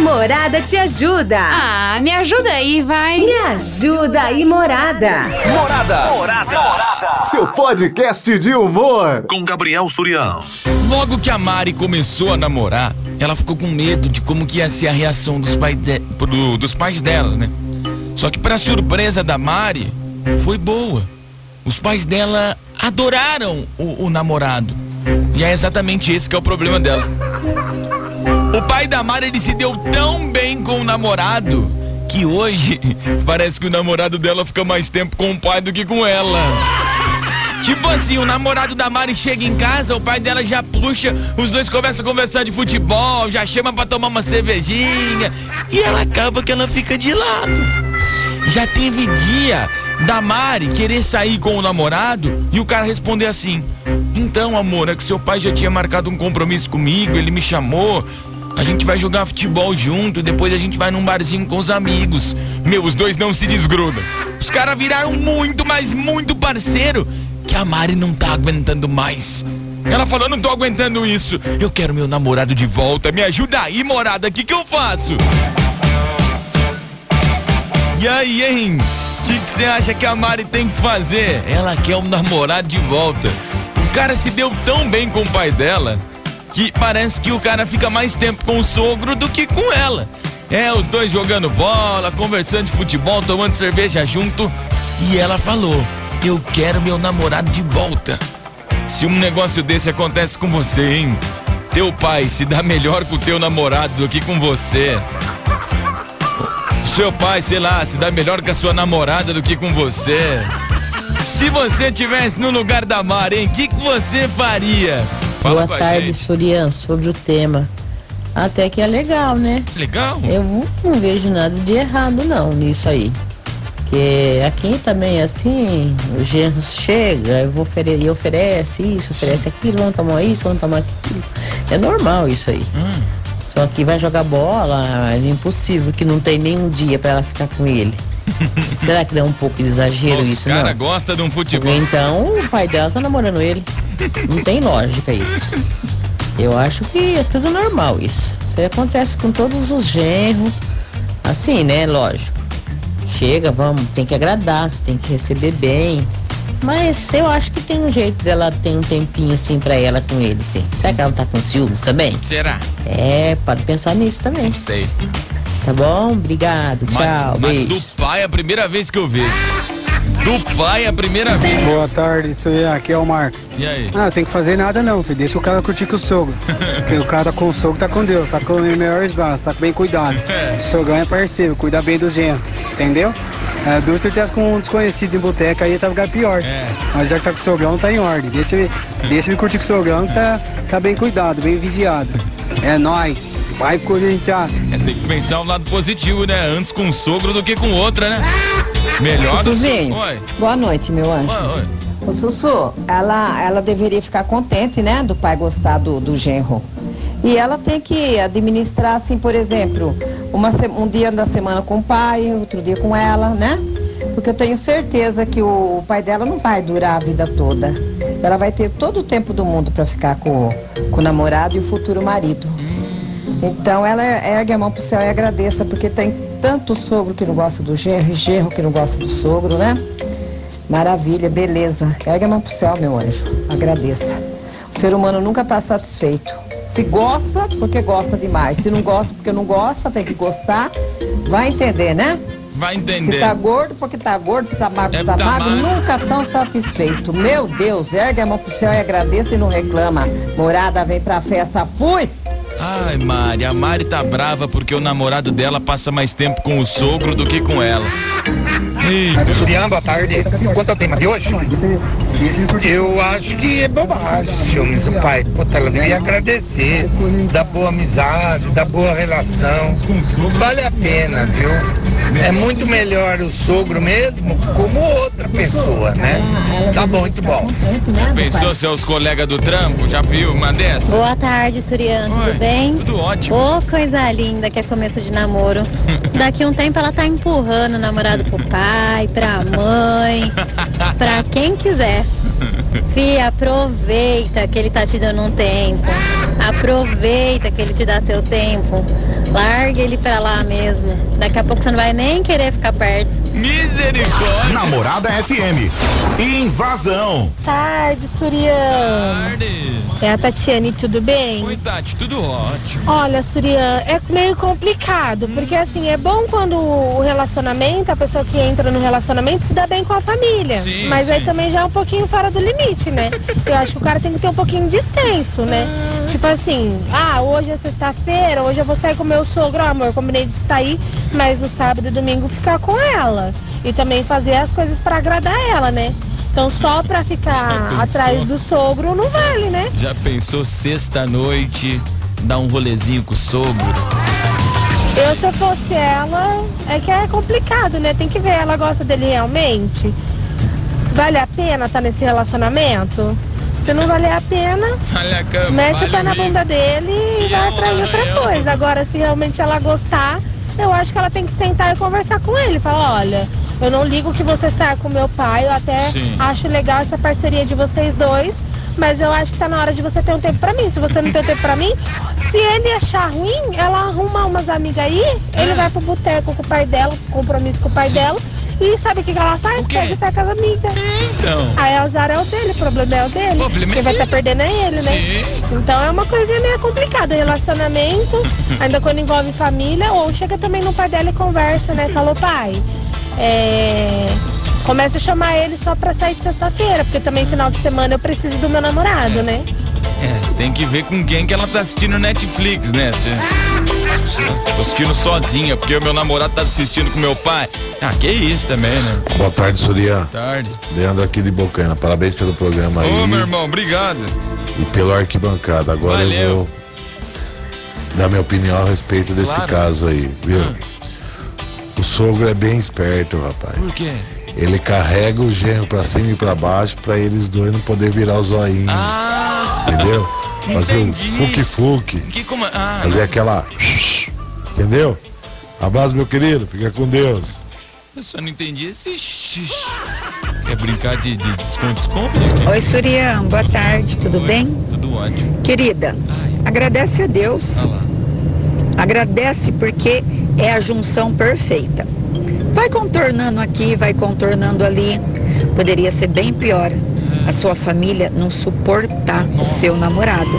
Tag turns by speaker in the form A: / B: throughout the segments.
A: Morada te ajuda.
B: Ah, me ajuda aí, vai.
A: Me ajuda aí, Morada.
C: Morada. Morada. Seu podcast de humor.
D: Com Gabriel Surião.
E: Logo que a Mari começou a namorar, ela ficou com medo de como que ia ser a reação dos pais, de, do, dos pais dela, né? Só que para surpresa da Mari, foi boa. Os pais dela adoraram o, o namorado. E é exatamente esse que é o problema dela. O pai da Mari ele se deu tão bem com o namorado que hoje parece que o namorado dela fica mais tempo com o pai do que com ela. Tipo assim, o namorado da Mari chega em casa, o pai dela já puxa, os dois começam a conversar de futebol, já chama para tomar uma cervejinha e ela acaba que ela fica de lado. Já teve dia da Mari querer sair com o namorado e o cara responder assim: Então, amor, é que seu pai já tinha marcado um compromisso comigo, ele me chamou. A gente vai jogar futebol junto, depois a gente vai num barzinho com os amigos. Meu, os dois não se desgrudam. Os caras viraram muito, mas muito parceiro que a Mari não tá aguentando mais. Ela falou, não tô aguentando isso. Eu quero meu namorado de volta. Me ajuda aí, morada. O que, que eu faço? E aí, hein? Que você acha que a Mari tem que fazer? Ela quer o namorado de volta. O cara se deu tão bem com o pai dela que parece que o cara fica mais tempo com o sogro do que com ela. É, os dois jogando bola, conversando de futebol, tomando cerveja junto. E ela falou: Eu quero meu namorado de volta. Se um negócio desse acontece com você, hein? Teu pai se dá melhor com o teu namorado do que com você. Seu pai, sei lá, se dá melhor com a sua namorada do que com você. Se você tivesse no lugar da Mari, hein? O que, que você faria?
F: Fala Boa tarde, Surian, sobre o tema. Até que é legal, né?
E: Legal?
F: Eu não vejo nada de errado não nisso aí. Porque aqui também assim, o genro chega e ofere oferece isso, oferece aquilo, vamos tomar isso, vamos tomar aquilo. É normal isso aí. Hum. Só que vai jogar bola, mas é impossível que não tem nenhum dia para ela ficar com ele. Será que dá um pouco de exagero
E: Os
F: isso,
E: cara
F: não?
E: cara gosta de um futebol.
F: Então o pai dela tá namorando ele. Não tem lógica isso. Eu acho que é tudo normal isso. Isso acontece com todos os genros. Assim, né? Lógico. Chega, vamos, tem que agradar, você tem que receber bem. Mas eu acho que tem um jeito dela ter um tempinho assim pra ela com ele, sim. Será que ela tá com ciúmes também?
E: Será?
F: É, pode pensar nisso também.
E: Não sei.
F: Tá bom? Obrigado. Tchau.
E: Mas,
F: beijo.
E: do pai é a primeira vez que eu vejo. Do pai é a primeira vez.
G: Boa tarde, isso aí, aqui é o Marcos.
E: E aí?
G: Ah, tem que fazer nada não, filho. Deixa o cara curtir com o sogro. Porque o cara tá com o sogro tá com Deus, tá com o melhor esbaço, tá bem cuidado.
E: É.
G: O sogrão é parceiro, cuida bem do genro, entendeu? É, duas certezas com um desconhecido em boteca aí tá ficar pior.
E: É.
G: Mas já que tá com o sogrão, tá em ordem. Deixa ele, deixa ele curtir com o sogrão que tá, tá bem cuidado, bem vigiado. É nóis. Vai, Corinthians.
E: É, tem que pensar o lado positivo, né? Antes com um sogro do que com outra, né? Melhor.
H: Sussuzinho,
E: Oi.
H: boa noite, meu anjo.
E: Oi, oi.
H: Ô, Sussu, ela, ela deveria ficar contente, né, do pai gostar do, do genro. E ela tem que administrar, assim, por exemplo, uma, um dia da semana com o pai, outro dia com ela, né? Porque eu tenho certeza que o pai dela não vai durar a vida toda. Ela vai ter todo o tempo do mundo para ficar com, com o namorado e o futuro marido. Então ela ergue a mão pro céu e agradeça, porque tem tanto sogro que não gosta do genro e genro que não gosta do sogro, né? Maravilha, beleza. Ergue a mão pro céu, meu anjo. Agradeça. O ser humano nunca está satisfeito. Se gosta, porque gosta demais. Se não gosta, porque não gosta, tem que gostar. Vai entender, né?
E: Vai
H: Se
E: entender.
H: tá gordo, porque tá gordo. Se tá magro,
E: É,
H: tá,
E: tá
H: magro.
E: magro.
H: Nunca tão satisfeito. Meu Deus, ergue a mão pro céu e agradeça e não reclama. Morada, vem pra festa. Fui!
E: Ai, Mari, a Mari tá brava porque o namorado dela passa mais tempo com o sogro do que com ela. Eita.
I: Juliano, boa tarde. Quanto é o tema de hoje? Eu acho que é bobagem, ciúmes do pai. Puta, ela devia agradecer, da boa amizade, da boa relação. Vale a pena, viu? É muito melhor o sogro mesmo como outra pessoa, né? Tá bom, muito bom.
E: Pensou seus colegas do trampo? Já viu uma dessa?
J: Boa tarde, Suriano,
E: Oi,
J: tudo bem?
E: Tudo ótimo.
J: Ô, coisa linda que é começo de namoro. Daqui um tempo ela tá empurrando o namorado pro pai, pra mãe, pra quem quiser. Fia, aproveita que ele tá te dando um tempo. Aproveita que ele te dá seu tempo. Larga ele pra lá mesmo. Daqui a pouco você não vai nem querer ficar perto.
E: Misericórdia!
C: Namorada FM. Invasão.
D: Tarde, Surian.
E: Tarde.
D: É a Tatiane, tudo bem?
E: Oi, Tati, tudo ótimo.
D: Olha, Surian, é meio complicado, porque assim, é bom quando o relacionamento, a pessoa que entra no relacionamento se dá bem com a família.
E: Sim,
D: mas aí
E: sim.
D: também já é um pouquinho fora do limite, né? Eu acho que o cara tem que ter um pouquinho de senso, né? Tipo assim, ah, hoje é sexta-feira, hoje eu vou sair com meu sogro, ah, amor, combinei de sair, mas no sábado e domingo ficar com ela. E também fazer as coisas pra agradar ela, né? Então só pra
E: Já
D: ficar atrás do sogro não vale, né?
E: Já pensou sexta-noite, dar um rolezinho com o sogro?
D: Eu, se eu fosse ela, é que é complicado, né? Tem que ver, ela gosta dele realmente? Vale a pena estar nesse relacionamento? Se não valer a pena,
E: Olha a cama,
D: mete o
E: vale
D: pé na bunda dele e vai atrás de outra
E: honra,
D: coisa. Agora, se realmente ela gostar, eu acho que ela tem que sentar e conversar com ele. Falar, olha, eu não ligo que você saia com meu pai, eu até
E: Sim.
D: acho legal essa parceria de vocês dois, mas eu acho que tá na hora de você ter um tempo pra mim. Se você não tem tempo pra mim, se ele achar ruim, ela arruma umas amigas aí, ele
E: É.
D: vai pro boteco com o pai dela, compromisso com o pai dela, e sabe o que, ela faz? Pega e sai com as amigas.
E: Então.
D: Aí o azar é o dele, o problema é o dele.
E: Problema é
D: Quem vai estar
E: dele.
D: perdendo é ele, né?
E: Sim.
D: Então é uma coisinha meio complicada. Relacionamento, ainda quando envolve família, ou chega também no pai dela e conversa, né? Falou, pai, é. Começa a chamar ele só pra sair de sexta-feira, porque também final de semana eu preciso do meu namorado, né?
E: É, tem que ver com quem que ela tá assistindo Netflix, né? Se- tô assistindo sozinha, porque o meu namorado tá assistindo com meu pai. Ah, que isso também, né?
K: Boa tarde, Surya.
E: Tarde.
K: Leandro aqui de Bocana. Parabéns pelo programa aí
E: Ô, meu irmão, obrigado.
K: e pelo arquibancada. Agora
E: Valeu.
K: eu vou dar minha opinião a respeito desse
E: Claro.
K: caso aí, viu? O sogro é bem esperto, rapaz.
E: Por quê?
K: Ele carrega o genro pra cima e pra baixo pra eles dois não poder virar o zoinho,
E: Ah,
K: entendeu? Fazer o
E: entendi.
K: fuque-fuque,
E: que como. Ah,
K: fazer aquela. Entendeu? Abraço, meu querido. Fica com Deus.
E: eu só não entendi esse xixi. Quer brincar de de desconto-desconto aqui?
L: Oi, Surian, boa tarde, tudo
E: Oi,
L: bem?
E: Tudo ótimo.
L: Querida,
E: Ai,
L: agradece a Deus.
E: olha lá.
L: Agradece porque é a junção perfeita. Vai contornando aqui, vai contornando ali. Poderia ser bem pior. A sua família não suportar o seu namorado.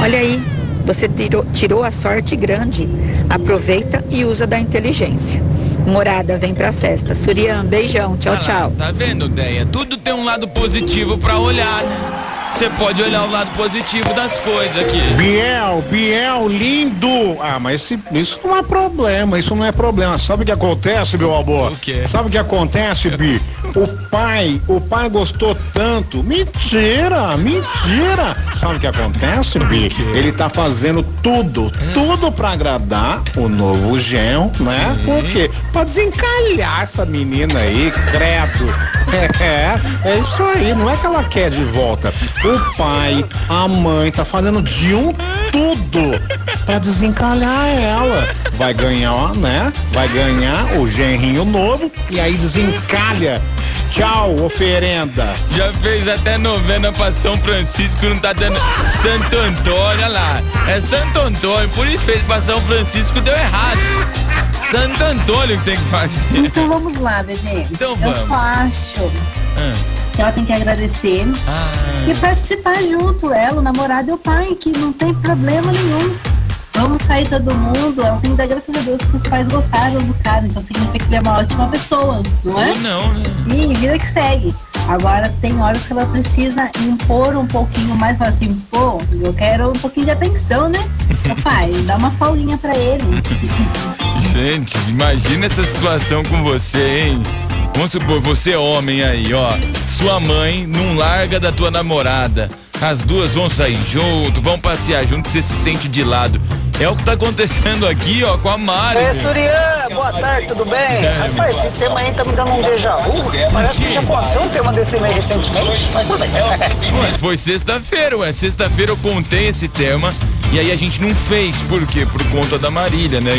L: Olha aí, você tirou, tirou a sorte grande. Aproveita e usa da inteligência. Morada, vem pra festa. Surian, beijão, tchau,
E: Ah lá,
L: tchau.
E: Tá vendo, Deia? Tudo tem um lado positivo pra olhar, né? Você pode olhar o lado positivo das coisas aqui.
M: Biel, Biel, lindo! Ah, mas esse- isso não é problema, isso não é problema. Sabe o que acontece, meu amor?
E: O quê?
M: Sabe o que acontece, Bi? O pai, o pai gostou tanto. Mentira, mentira! Sabe o que acontece, Bi? Ele tá fazendo tudo, tudo pra agradar o novo genro, né?
E: Sim.
M: Por quê? Pra desencalhar essa menina aí, credo. É, é isso aí, não é que ela quer de volta. O pai, a mãe, tá fazendo de um tudo pra desencalhar ela. Vai ganhar, né? Vai ganhar o genrinho novo e aí desencalha. Tchau, oferenda.
E: Já fez até novena pra São Francisco, não tá dando. Santo Antônio, olha lá. É Santo Antônio, por isso fez pra São Francisco, deu errado. Santo Antônio que tem que fazer.
N: Então vamos lá, bebê.
E: Então
N: Eu
E: vamos.
N: só acho
E: Ah,
N: que ela tem que agradecer e
E: ah,
N: participar junto, ela, o namorado e o pai, que não tem problema nenhum. Vamos sair todo mundo, ela tem que dar graças a Deus que os pais gostaram do cara, então significa que ele é uma ótima pessoa, não é?
E: ou não, né?
N: E vida que segue. Agora tem horas que ela precisa impor um pouquinho mais, falar assim, pô, eu quero um pouquinho de atenção, né? Ô pai, dá uma folguinha pra ele.
E: Gente, imagina essa situação com você, hein? Vamos supor, você é homem aí, ó. Sua mãe não larga da tua namorada. As duas vão sair junto, vão passear junto, você se sente de lado. É o que tá acontecendo aqui, ó, com a Mari.
O: É, Surian, boa tarde, tudo bem?
E: É,
O: Rapaz, esse tema aí tá me dando um déjà vu. Parece que já aconteceu um tema desse meio recentemente, mas tudo bem.
E: Ué, foi sexta-feira, ué. Sexta-feira eu contei esse tema e aí a gente não fez. Por quê? Por conta da Marília, né?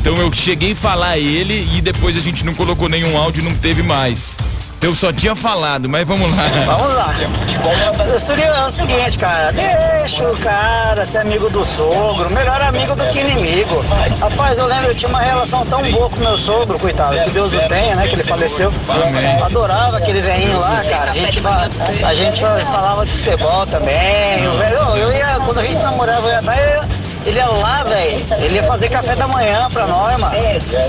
E: Então eu cheguei a falar ele e depois a gente não colocou nenhum áudio não teve mais. Eu só tinha falado, mas vamos lá.
O: Vamos lá. Seria é o seguinte, cara. Deixa o cara ser amigo do sogro. Melhor amigo do que inimigo. Rapaz, eu lembro, eu tinha uma relação tão boa com meu sogro, coitado. Que Deus o tenha, né? Que ele faleceu.
E: Amém.
O: Adorava aquele velhinho lá, cara. A gente, fa- a gente falava de futebol também. O velho, eu ia, quando a gente namorava, eu ia dar. Ele ia lá, velho. Ele ia fazer café da manhã pra nós, mano.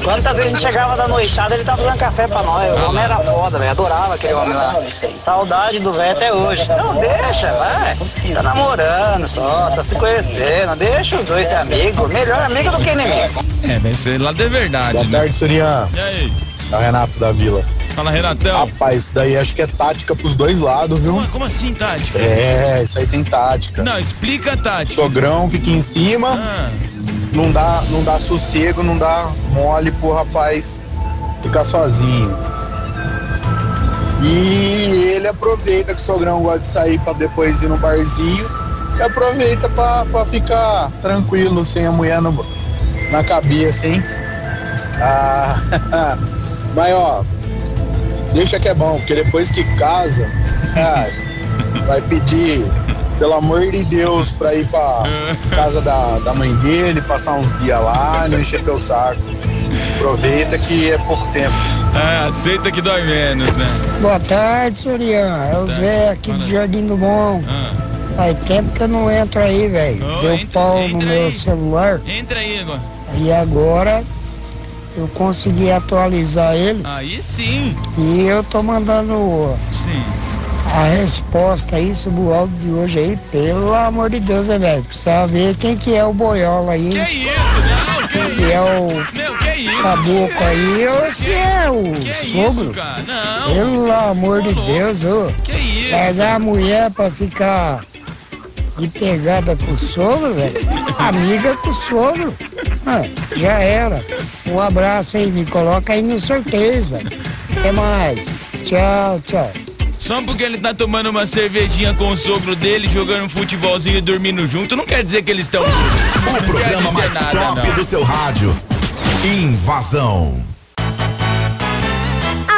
O: Quantas vezes a gente chegava da noitada, ele tava fazendo café pra nós. O homem era foda, velho. Adorava aquele homem lá. Saudade do velho até hoje. Então deixa, vai. Tá namorando só, tá se conhecendo. Deixa os dois ser amigos. Melhor amigo do que inimigo.
E: É, vai ser lá de verdade.
K: Boa
E: né?
K: tarde, Surian.
E: E aí?
K: É o Renato da Vila.
E: Fala, Renatão.
K: Rapaz, isso daí acho que é tática pros dois lados, viu?
E: Como, como assim, tática?
K: É, isso aí tem tática.
E: Não, explica a tática.
K: Sogrão fica em cima,
E: Ah,
K: não dá, não dá sossego, não dá mole pro rapaz ficar sozinho. E ele aproveita que o sogrão gosta de sair pra depois ir no barzinho e aproveita pra, pra ficar tranquilo sem a mulher no, na cabeça, hein? Ah, mas ó, deixa que é bom, porque depois que casa, ah, vai pedir, pelo amor de Deus, pra ir pra casa da, da mãe dele, passar uns dias lá, não encher teu saco. Aproveita que é pouco tempo.
E: ah, aceita que dói menos, né?
P: Boa tarde, Surian. É o Zé aqui do Jardim do Bom.
E: Ah.
P: Faz tempo que eu não entro aí, velho.
E: Ô,
P: Deu
E: entra-
P: pau no
E: entra
P: meu
E: aí.
P: celular
E: Entra aí, Igor.
P: e agora eu consegui atualizar ele
E: Aí sim.
P: e eu tô mandando
E: Sim.
P: a resposta aí sobre o áudio de hoje aí. Pelo amor de Deus, né, velho? Precisa ver quem que é o boiola aí.
E: Que isso? Não, que
P: Se é o
E: Meu, que isso?
P: caboclo aí ou se é o
E: Que
P: sogro.
E: isso, cara? Não.
P: Pelo amor de Deus, ô.
E: Que isso?
P: Pegar a mulher pra ficar de pegada com o sogro, velho. Amiga com o sogro. Ah, já era. Um abraço aí, me coloca aí no sorteio, velho. Até mais. Tchau, tchau.
E: Só porque ele tá tomando uma cervejinha com o sogro dele, jogando um futebolzinho e dormindo junto, não quer dizer que eles estão.
C: O programa mais top do seu rádio. Invasão.